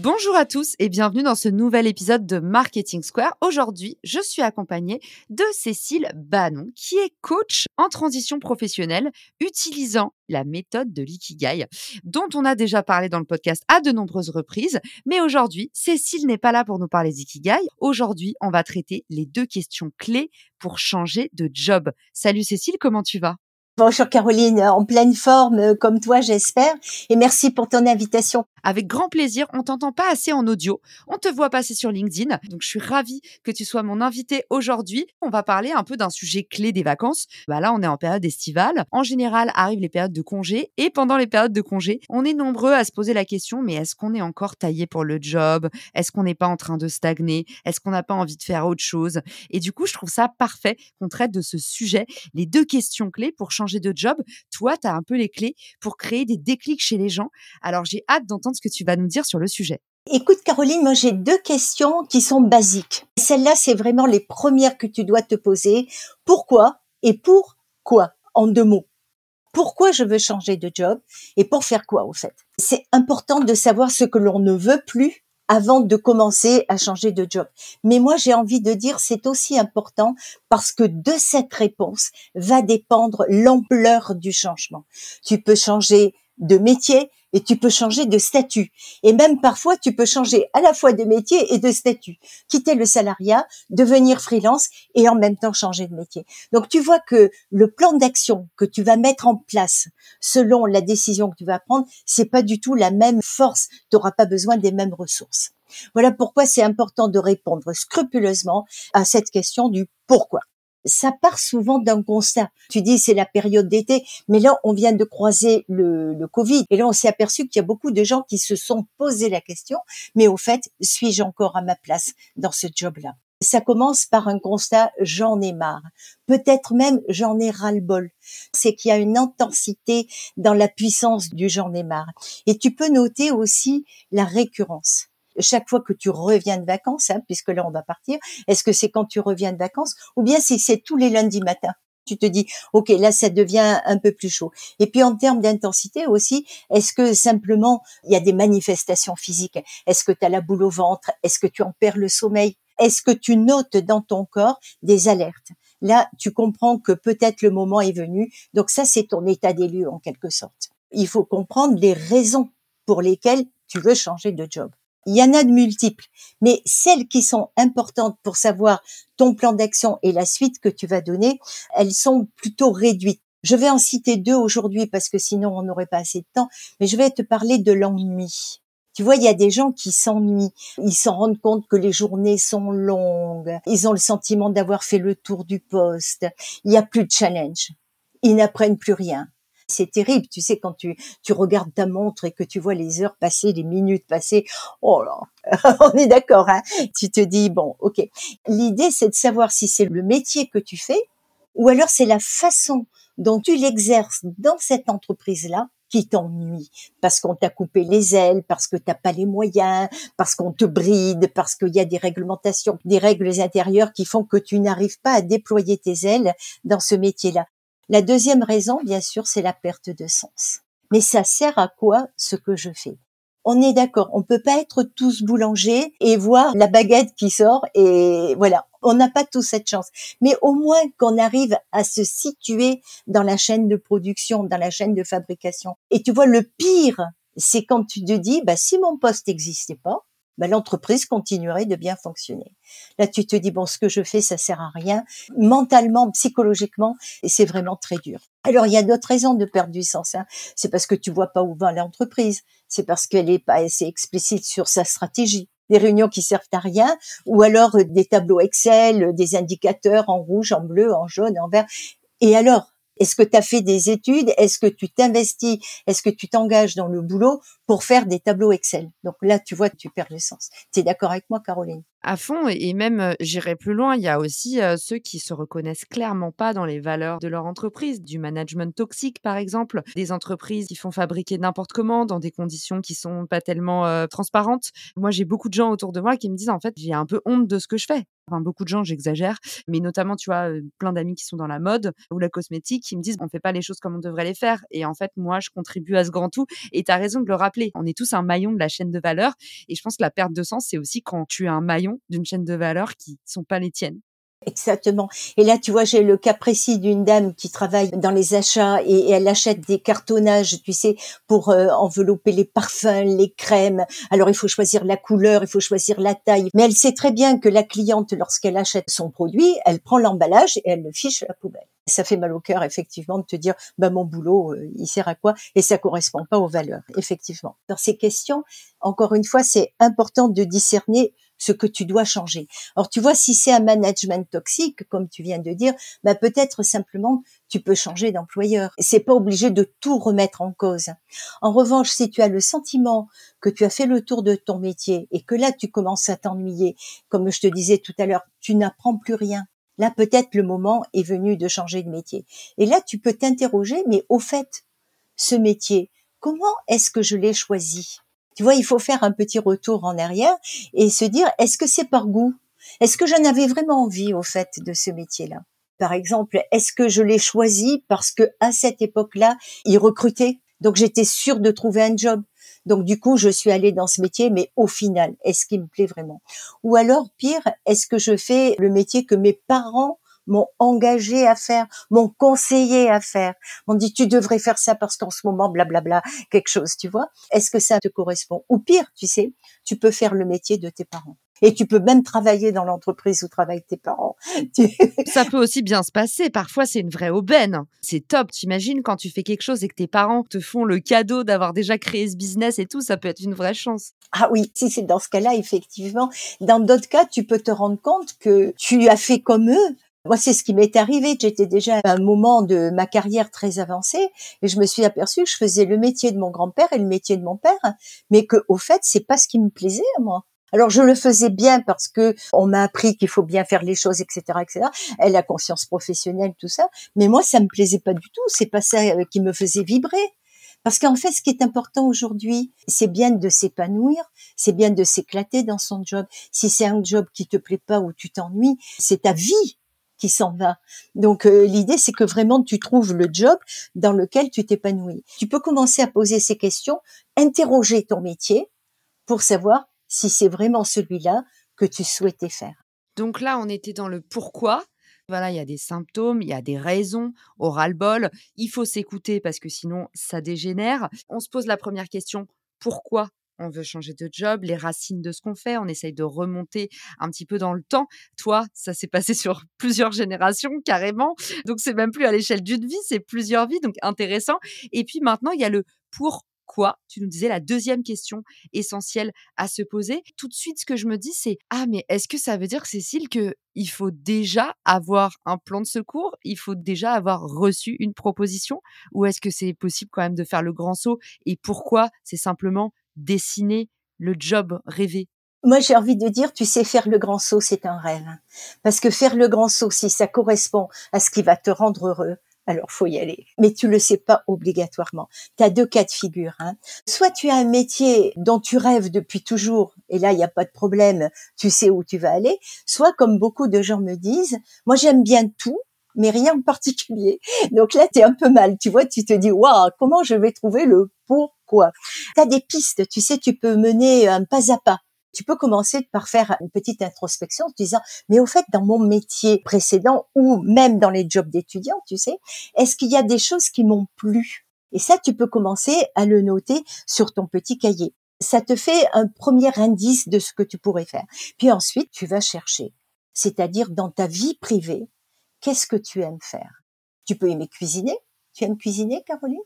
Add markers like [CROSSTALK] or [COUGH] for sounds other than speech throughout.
Bonjour à tous et bienvenue dans ce nouvel épisode de Marketing Square. Aujourd'hui, je suis accompagnée de Cécile Bannon, qui est coach en transition professionnelle utilisant la méthode de l'ikigai, dont on a déjà parlé dans le podcast à de nombreuses reprises. Mais aujourd'hui, Cécile n'est pas là pour nous parler d'ikigai. Aujourd'hui, on va traiter les deux questions clés pour changer de job. Salut Cécile, comment tu vas? Bonjour Caroline, en pleine forme euh, comme toi j'espère et merci pour ton invitation. Avec grand plaisir, on t'entend pas assez en audio, on te voit passer sur LinkedIn, donc je suis ravie que tu sois mon invité aujourd'hui. On va parler un peu d'un sujet clé des vacances. Bah là, on est en période estivale. En général, arrivent les périodes de congé et pendant les périodes de congé, on est nombreux à se poser la question mais est-ce qu'on est encore taillé pour le job? Est-ce qu'on n'est pas en train de stagner? Est-ce qu'on n'a pas envie de faire autre chose? Et du coup, je trouve ça parfait qu'on traite de ce sujet, les deux questions clés pour changer de job, toi, tu as un peu les clés pour créer des déclics chez les gens. Alors, j'ai hâte d'entendre ce que tu vas nous dire sur le sujet. Écoute Caroline, moi j'ai deux questions qui sont basiques. Celles-là, c'est vraiment les premières que tu dois te poser. Pourquoi et pour quoi En deux mots? Pourquoi je veux changer de job et pour faire quoi au fait? C'est important de savoir ce que l'on ne veut plus avant de commencer à changer de job. Mais moi, j'ai envie de dire, c'est aussi important parce que de cette réponse va dépendre l'ampleur du changement. Tu peux changer de métier, et tu peux changer de statut. Et même parfois, tu peux changer à la fois de métier et de statut. Quitter le salariat, devenir freelance et en même temps changer de métier. Donc, tu vois que le plan d'action que tu vas mettre en place selon la décision que tu vas prendre, c'est pas du tout la même force. Tu n'auras pas besoin des mêmes ressources. Voilà pourquoi c'est important de répondre scrupuleusement à cette question du pourquoi ça part souvent d'un constat. Tu dis c'est la période d'été, mais là on vient de croiser le, Covid et là on s'est aperçu qu'il y a beaucoup de gens qui se sont posé la question, mais au fait, suis-je encore à ma place dans ce job-là? Ça commence par un constat, j'en ai marre. Peut-être même j'en ai ras-le-bol. C'est qu'il y a une intensité dans la puissance du j'en ai marre. Et tu peux noter aussi la récurrence chaque fois que tu reviens de vacances, hein, puisque là on va partir, est-ce que c'est quand tu reviens de vacances ou bien si c'est tous les lundis matins tu te dis, OK, là, ça devient un peu plus chaud. Et puis, en termes d'intensité aussi, est-ce que simplement, il y a des manifestations physiques? Est-ce que tu as la boule au ventre? Est-ce que tu en perds le sommeil? Est-ce que tu notes dans ton corps des alertes? Là, tu comprends que peut-être le moment est venu. Donc ça, c'est ton état des lieux en quelque sorte. Il faut comprendre les raisons pour lesquelles tu veux changer de job. Il y en a de multiples, mais celles qui sont importantes pour savoir ton plan d'action et la suite que tu vas donner, elles sont plutôt réduites. Je vais en citer deux aujourd'hui parce que sinon on n'aurait pas assez de temps, mais je vais te parler de l'ennui. Tu vois, il y a des gens qui s'ennuient. Ils s'en rendent compte que les journées sont longues. Ils ont le sentiment d'avoir fait le tour du poste. Il n'y a plus de challenge. Ils n'apprennent plus rien c'est terrible. Tu sais, quand tu, tu regardes ta montre et que tu vois les heures passer, les minutes passer, oh là, [LAUGHS] on est d'accord, hein Tu te dis, bon, ok. L'idée, c'est de savoir si c'est le métier que tu fais ou alors c'est la façon dont tu l'exerces dans cette entreprise-là qui t'ennuie parce qu'on t'a coupé les ailes, parce que t'as pas les moyens, parce qu'on te bride, parce qu'il y a des réglementations, des règles intérieures qui font que tu n'arrives pas à déployer tes ailes dans ce métier-là. La deuxième raison, bien sûr, c'est la perte de sens. Mais ça sert à quoi ce que je fais? On est d'accord, on peut pas être tous boulangers et voir la baguette qui sort et voilà, on n'a pas tous cette chance. Mais au moins qu'on arrive à se situer dans la chaîne de production, dans la chaîne de fabrication. Et tu vois, le pire, c'est quand tu te dis, bah, si mon poste n'existait pas, bah, l'entreprise continuerait de bien fonctionner. Là, tu te dis, bon, ce que je fais, ça sert à rien. Mentalement, psychologiquement, et c'est vraiment très dur. Alors, il y a d'autres raisons de perdre du sens. Hein. C'est parce que tu vois pas où va l'entreprise. C'est parce qu'elle est pas assez explicite sur sa stratégie. des réunions qui servent à rien, ou alors euh, des tableaux Excel, euh, des indicateurs en rouge, en bleu, en jaune, en vert. Et alors, est-ce que tu as fait des études? Est-ce que tu t'investis? Est-ce que tu t'engages dans le boulot pour faire des tableaux Excel? Donc là, tu vois, tu perds le sens. Tu es d'accord avec moi, Caroline? À fond et même j'irai plus loin, il y a aussi ceux qui se reconnaissent clairement pas dans les valeurs de leur entreprise, du management toxique par exemple, des entreprises qui font fabriquer n'importe comment dans des conditions qui sont pas tellement transparentes. Moi, j'ai beaucoup de gens autour de moi qui me disent en fait, j'ai un peu honte de ce que je fais. Enfin, beaucoup de gens, j'exagère, mais notamment, tu vois, plein d'amis qui sont dans la mode ou la cosmétique qui me disent on fait pas les choses comme on devrait les faire. Et en fait, moi, je contribue à ce grand tout. Et tu as raison de le rappeler. On est tous un maillon de la chaîne de valeur. Et je pense que la perte de sens, c'est aussi quand tu es un maillon d'une chaîne de valeur qui sont pas les tiennes. Exactement. Et là, tu vois, j'ai le cas précis d'une dame qui travaille dans les achats et, elle achète des cartonnages, tu sais, pour euh, envelopper les parfums, les crèmes. Alors, il faut choisir la couleur, il faut choisir la taille. Mais elle sait très bien que la cliente, lorsqu'elle achète son produit, elle prend l'emballage et elle le fiche à la poubelle. Ça fait mal au cœur, effectivement, de te dire, bah, mon boulot, euh, il sert à quoi? Et ça correspond pas aux valeurs, effectivement. Dans ces questions, encore une fois, c'est important de discerner ce que tu dois changer. Alors tu vois, si c'est un management toxique, comme tu viens de dire, bah peut-être simplement tu peux changer d'employeur. C'est pas obligé de tout remettre en cause. En revanche, si tu as le sentiment que tu as fait le tour de ton métier et que là tu commences à t'ennuyer, comme je te disais tout à l'heure, tu n'apprends plus rien. Là, peut-être le moment est venu de changer de métier. Et là, tu peux t'interroger, mais au fait, ce métier, comment est-ce que je l'ai choisi? Tu vois, il faut faire un petit retour en arrière et se dire, est-ce que c'est par goût? Est-ce que j'en avais vraiment envie, au fait, de ce métier-là? Par exemple, est-ce que je l'ai choisi parce que à cette époque-là, ils recrutaient? Donc j'étais sûre de trouver un job. Donc du coup, je suis allée dans ce métier, mais au final, est-ce qu'il me plaît vraiment? Ou alors, pire, est-ce que je fais le métier que mes parents m'ont engagé à faire, m'ont conseillé à faire, m'ont dit tu devrais faire ça parce qu'en ce moment, blablabla, quelque chose, tu vois. Est-ce que ça te correspond? Ou pire, tu sais, tu peux faire le métier de tes parents. Et tu peux même travailler dans l'entreprise où travaillent tes parents. [LAUGHS] ça peut aussi bien se passer. Parfois, c'est une vraie aubaine. C'est top. T'imagines quand tu fais quelque chose et que tes parents te font le cadeau d'avoir déjà créé ce business et tout, ça peut être une vraie chance. Ah oui, si c'est dans ce cas-là, effectivement. Dans d'autres cas, tu peux te rendre compte que tu as fait comme eux, moi, c'est ce qui m'est arrivé. J'étais déjà à un moment de ma carrière très avancée et je me suis aperçue que je faisais le métier de mon grand-père et le métier de mon père, mais que, au fait, c'est pas ce qui me plaisait à moi. Alors je le faisais bien parce que on m'a appris qu'il faut bien faire les choses, etc., etc. Elle a conscience professionnelle, tout ça. Mais moi, ça me plaisait pas du tout. C'est pas ça euh, qui me faisait vibrer. Parce qu'en fait, ce qui est important aujourd'hui, c'est bien de s'épanouir, c'est bien de s'éclater dans son job. Si c'est un job qui te plaît pas ou tu t'ennuies, c'est ta vie qui s'en va. Donc euh, l'idée c'est que vraiment tu trouves le job dans lequel tu t'épanouis. Tu peux commencer à poser ces questions, interroger ton métier pour savoir si c'est vraiment celui-là que tu souhaitais faire. Donc là, on était dans le pourquoi. Voilà, il y a des symptômes, il y a des raisons, oral bol, il faut s'écouter parce que sinon ça dégénère. On se pose la première question, pourquoi? On veut changer de job, les racines de ce qu'on fait, on essaye de remonter un petit peu dans le temps. Toi, ça s'est passé [LAUGHS] sur plusieurs générations carrément, donc c'est même plus à l'échelle d'une vie, c'est plusieurs vies, donc intéressant. Et puis maintenant, il y a le pourquoi. Tu nous disais la deuxième question essentielle à se poser. Tout de suite, ce que je me dis, c'est ah mais est-ce que ça veut dire Cécile que il faut déjà avoir un plan de secours, il faut déjà avoir reçu une proposition, ou est-ce que c'est possible quand même de faire le grand saut? Et pourquoi? C'est simplement dessiner le job rêvé? Moi, j'ai envie de dire, tu sais, faire le grand saut, c'est un rêve. Parce que faire le grand saut, si ça correspond à ce qui va te rendre heureux, alors faut y aller. Mais tu le sais pas obligatoirement. Tu as deux cas de figure. Hein. Soit tu as un métier dont tu rêves depuis toujours, et là, il n'y a pas de problème, tu sais où tu vas aller. Soit, comme beaucoup de gens me disent, moi j'aime bien tout, mais rien en particulier. Donc là, tu es un peu mal, tu vois, tu te dis, waouh, comment je vais trouver le pourquoi Tu as des pistes, tu sais, tu peux mener un pas à pas. Tu peux commencer par faire une petite introspection en te disant, mais au fait, dans mon métier précédent ou même dans les jobs d'étudiants, tu sais, est-ce qu'il y a des choses qui m'ont plu? Et ça, tu peux commencer à le noter sur ton petit cahier. Ça te fait un premier indice de ce que tu pourrais faire. Puis ensuite, tu vas chercher. C'est-à-dire dans ta vie privée, qu'est-ce que tu aimes faire? Tu peux aimer cuisiner? Tu aimes cuisiner, Caroline?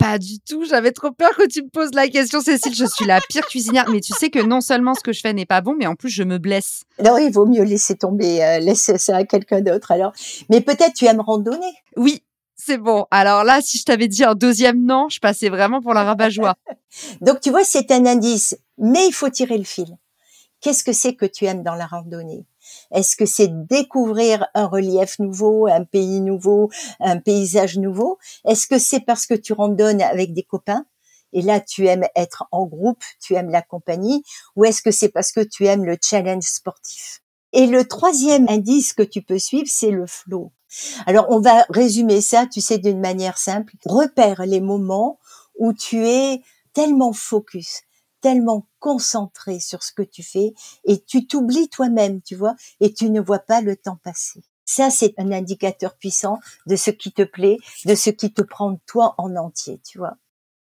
Pas du tout. J'avais trop peur que tu me poses la question, Cécile. Je suis la pire cuisinière. Mais tu sais que non seulement ce que je fais n'est pas bon, mais en plus je me blesse. Non, il vaut mieux laisser tomber, euh, laisser ça à quelqu'un d'autre alors. Mais peut-être tu aimes randonner. Oui, c'est bon. Alors là, si je t'avais dit un deuxième non, je passais vraiment pour la rabat-joie. [LAUGHS] Donc tu vois, c'est un indice, mais il faut tirer le fil. Qu'est-ce que c'est que tu aimes dans la randonnée? Est-ce que c'est découvrir un relief nouveau, un pays nouveau, un paysage nouveau? Est-ce que c'est parce que tu randonnes avec des copains et là tu aimes être en groupe, tu aimes la compagnie Ou est-ce que c'est parce que tu aimes le challenge sportif? Et le troisième indice que tu peux suivre, c'est le flow. Alors on va résumer ça, tu sais, d'une manière simple. Repère les moments où tu es tellement focus, tellement concentré sur ce que tu fais et tu t'oublies toi-même, tu vois, et tu ne vois pas le temps passer. Ça, c'est un indicateur puissant de ce qui te plaît, de ce qui te prend toi en entier, tu vois.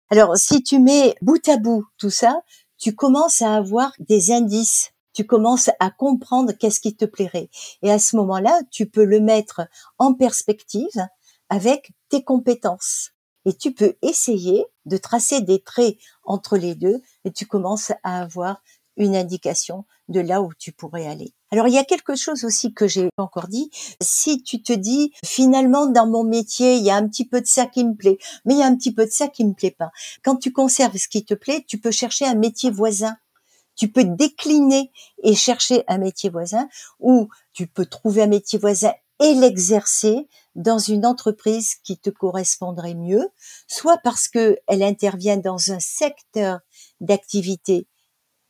Alors, si tu mets bout à bout tout ça, tu commences à avoir des indices. Tu commences à comprendre qu'est-ce qui te plairait. Et à ce moment-là, tu peux le mettre en perspective avec tes compétences et tu peux essayer de tracer des traits entre les deux tu commences à avoir une indication de là où tu pourrais aller. Alors il y a quelque chose aussi que j'ai encore dit. Si tu te dis finalement dans mon métier il y a un petit peu de ça qui me plaît, mais il y a un petit peu de ça qui me plaît pas. Quand tu conserves ce qui te plaît, tu peux chercher un métier voisin. Tu peux décliner et chercher un métier voisin ou tu peux trouver un métier voisin et l'exercer dans une entreprise qui te correspondrait mieux, soit parce que elle intervient dans un secteur d'activité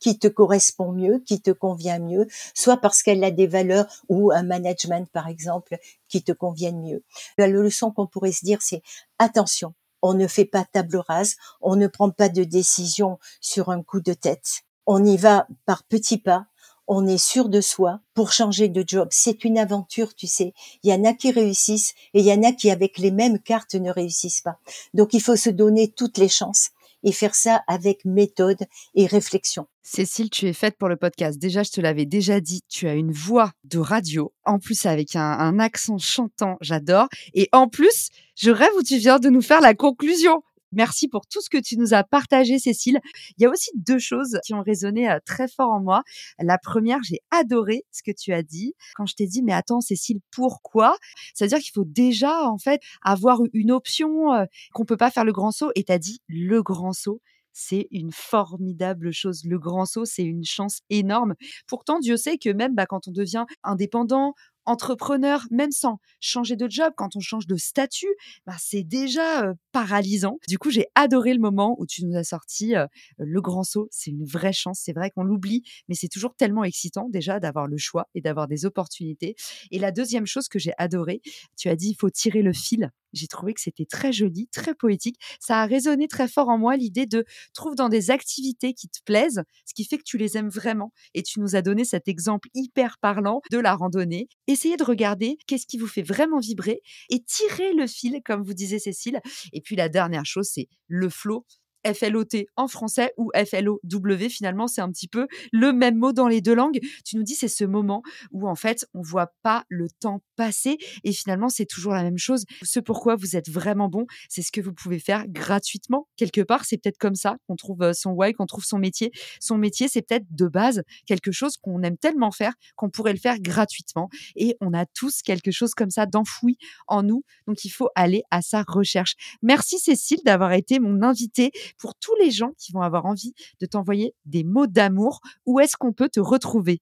qui te correspond mieux, qui te convient mieux, soit parce qu'elle a des valeurs ou un management, par exemple, qui te conviennent mieux. La leçon qu'on pourrait se dire, c'est attention, on ne fait pas table rase, on ne prend pas de décision sur un coup de tête. On y va par petits pas, on est sûr de soi pour changer de job. C'est une aventure, tu sais. Il y en a qui réussissent et il y en a qui, avec les mêmes cartes, ne réussissent pas. Donc, il faut se donner toutes les chances et faire ça avec méthode et réflexion. Cécile, tu es faite pour le podcast. Déjà, je te l'avais déjà dit, tu as une voix de radio, en plus avec un, accent chantant, j'adore. Et en plus, je rêve où tu viens de nous faire la conclusion. Merci pour tout ce que tu nous as partagé, Cécile. Il y a aussi deux choses qui ont résonné euh, très fort en moi. La première, j'ai adoré ce que tu as dit quand je t'ai dit, mais attends, Cécile, pourquoi? C'est-à-dire qu'il faut déjà, en fait, avoir une option euh, qu'on peut pas faire le grand saut. Et tu as dit le grand saut c'est une formidable chose. Le grand saut, c'est une chance énorme. Pourtant, Dieu sait que même bah, quand on devient indépendant, entrepreneur, même sans changer de job, quand on change de statut, bah, c'est déjà paralysant. Du coup, j'ai adoré le moment où tu nous as sorti le grand saut. C'est une vraie chance. C'est vrai qu'on l'oublie, mais c'est toujours tellement excitant déjà d'avoir le choix et d'avoir des opportunités. Et la deuxième chose que j'ai adoré, tu as dit, il faut tirer le fil. J'ai trouvé que c'était très joli, très poétique. Ça a résonné très fort en moi l'idée de trouve dans des activités qui te plaisent, ce qui fait que tu les aimes vraiment. Et tu nous as donné cet exemple hyper parlant de la randonnée. Essayez de regarder qu'est-ce qui vous fait vraiment vibrer et tirer le fil, comme vous disait Cécile. Et puis la dernière chose, c'est le flow. FLOT en français ou FLOW finalement c'est un petit peu le même mot dans les deux langues. Tu nous dis c'est ce moment où en fait on voit pas le temps passer et finalement c'est toujours la même chose. Ce pourquoi vous êtes vraiment bon, c'est ce que vous pouvez faire gratuitement quelque part. C'est peut-être comme ça qu'on trouve euh, son why, qu'on trouve son métier. Son métier c'est peut-être de base quelque chose qu'on aime tellement faire qu'on pourrait le faire gratuitement et on a tous quelque chose comme ça d'enfoui en nous. Donc il faut aller à sa recherche. Merci Cécile d'avoir été mon invitée pour tous les gens qui vont avoir envie de t'envoyer des mots d'amour, où est-ce qu'on peut te retrouver?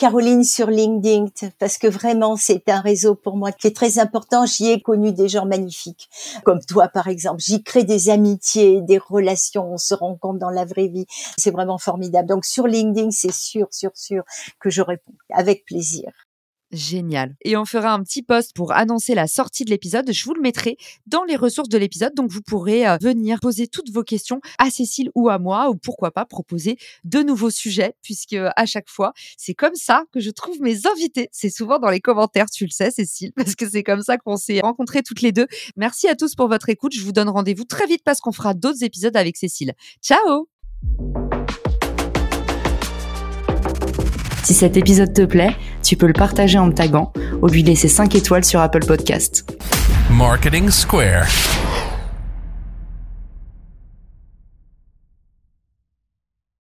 Caroline sur LinkedIn, parce que vraiment c'est un réseau pour moi qui est très important. J'y ai connu des gens magnifiques, comme toi par exemple. J'y crée des amitiés, des relations, on se rencontre dans la vraie vie. C'est vraiment formidable. Donc sur LinkedIn, c'est sûr, sûr, sûr que je réponds avec plaisir. Génial. Et on fera un petit post pour annoncer la sortie de l'épisode. Je vous le mettrai dans les ressources de l'épisode. Donc, vous pourrez euh, venir poser toutes vos questions à Cécile ou à moi, ou pourquoi pas proposer de nouveaux sujets, puisque à chaque fois, c'est comme ça que je trouve mes invités. C'est souvent dans les commentaires, tu le sais, Cécile, [LAUGHS] parce que c'est comme ça qu'on s'est rencontrés toutes les deux. Merci à tous pour votre écoute. Je vous donne rendez-vous très vite parce qu'on fera d'autres épisodes avec Cécile. Ciao! Si cet épisode te plaît, tu peux le partager en me taguant ou lui laisser 5 étoiles sur Apple Podcast. Marketing Square.